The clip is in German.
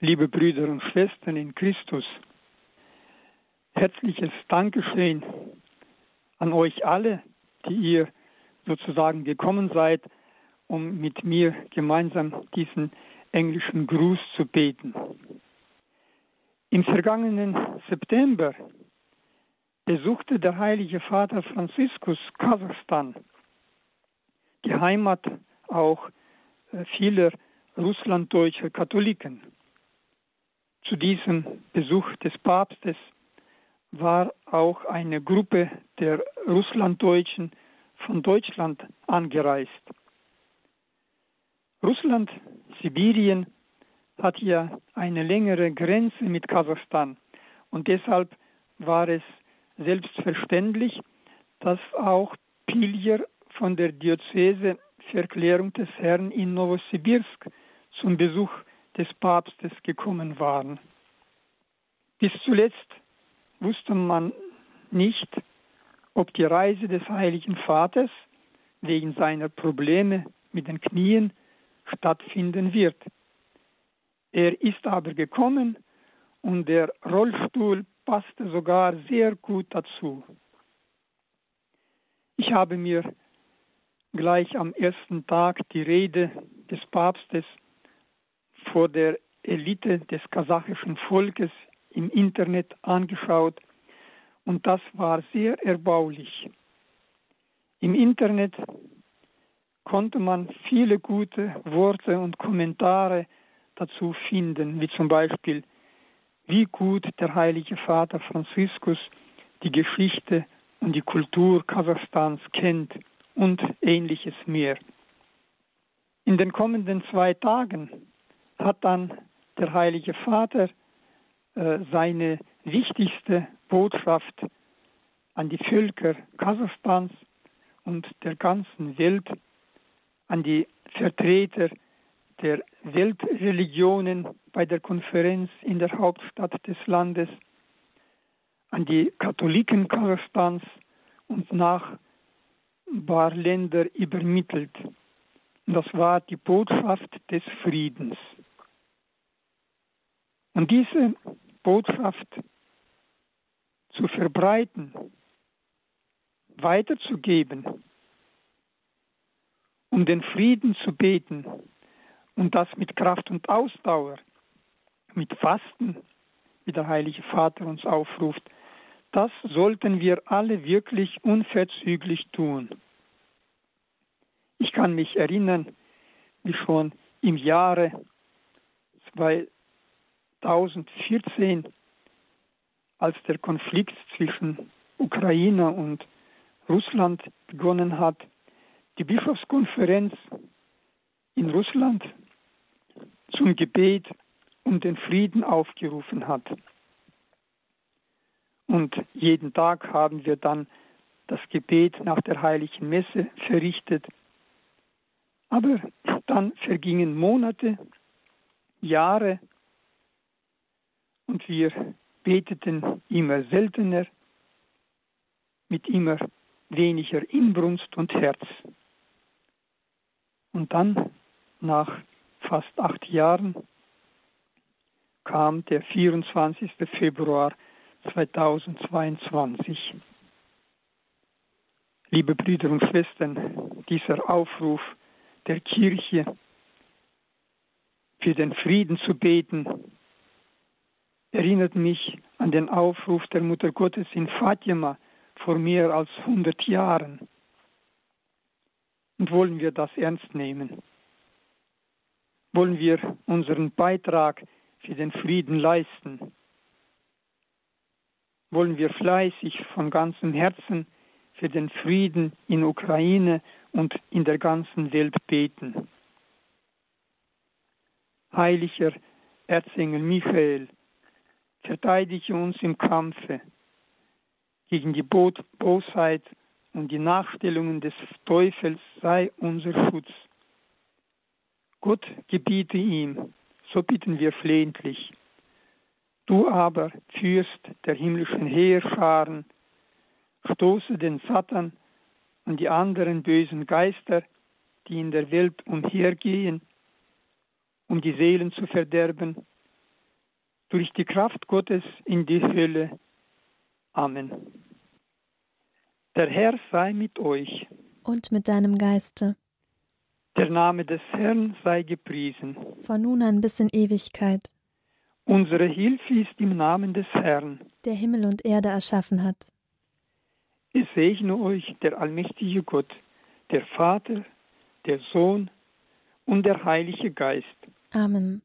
liebe Brüder und Schwestern in Christus, herzliches Dankeschön an euch alle, die ihr sozusagen gekommen seid, um mit mir gemeinsam diesen englischen Gruß zu beten. Im vergangenen September besuchte der heilige Vater Franziskus Kasachstan, die Heimat auch äh, vieler russlanddeutscher Katholiken. Zu diesem Besuch des Papstes war auch eine Gruppe der Russlanddeutschen von Deutschland angereist. Russland, Sibirien hat ja eine längere Grenze mit Kasachstan und deshalb war es selbstverständlich, dass auch Pilger von der Diözese für Erklärung des Herrn in Novosibirsk zum Besuch des Papstes gekommen waren. Bis zuletzt wusste man nicht, ob die Reise des Heiligen Vaters wegen seiner Probleme mit den Knien stattfinden wird. Er ist aber gekommen und der Rollstuhl passte sogar sehr gut dazu. Ich habe mir gleich am ersten Tag die Rede des Papstes vor der Elite des kasachischen Volkes im Internet angeschaut und das war sehr erbaulich. Im Internet konnte man viele gute Worte und Kommentare dazu finden, wie zum Beispiel, wie gut der heilige Vater Franziskus die Geschichte und die Kultur Kasachstans kennt und ähnliches mehr. In den kommenden zwei Tagen hat dann der heilige Vater äh, seine wichtigste Botschaft an die Völker Kasachstans und der ganzen Welt, an die Vertreter der Weltreligionen bei der Konferenz in der Hauptstadt des Landes, an die Katholiken Kasachstans und Nachbarländer übermittelt. Das war die Botschaft des Friedens. Und diese Botschaft zu verbreiten, weiterzugeben, um den Frieden zu beten und das mit Kraft und Ausdauer, mit Fasten, wie der Heilige Vater uns aufruft, das sollten wir alle wirklich unverzüglich tun. Ich kann mich erinnern, wie schon im Jahre 2014, als der Konflikt zwischen Ukraine und Russland begonnen hat, die Bischofskonferenz in Russland zum Gebet um den Frieden aufgerufen hat. Und jeden Tag haben wir dann das Gebet nach der heiligen Messe verrichtet. Aber dann vergingen Monate, Jahre und wir beteten immer seltener, mit immer weniger Inbrunst und Herz. Und dann, nach fast acht Jahren, kam der 24. Februar 2022. Liebe Brüder und Schwestern, dieser Aufruf der Kirche, für den Frieden zu beten, erinnert mich an den Aufruf der Mutter Gottes in Fatima vor mehr als 100 Jahren. Und wollen wir das ernst nehmen? Wollen wir unseren Beitrag für den Frieden leisten? Wollen wir fleißig von ganzem Herzen für den Frieden in Ukraine und in der ganzen Welt beten? Heiliger Erzengel Michael, verteidige uns im Kampfe gegen die Bosheit und die Nachstellungen des Teufels sei unser Schutz. Gott gebiete ihm, so bitten wir flehentlich. Du aber, Fürst der himmlischen Heerscharen, stoße den Satan und die anderen bösen Geister, die in der Welt umhergehen, um die Seelen zu verderben, durch die Kraft Gottes in die Hölle. Amen. Der Herr sei mit euch. Und mit deinem Geiste. Der Name des Herrn sei gepriesen. Von nun an bis in Ewigkeit. Unsere Hilfe ist im Namen des Herrn, der Himmel und Erde erschaffen hat. Es segne euch der allmächtige Gott, der Vater, der Sohn und der Heilige Geist. Amen.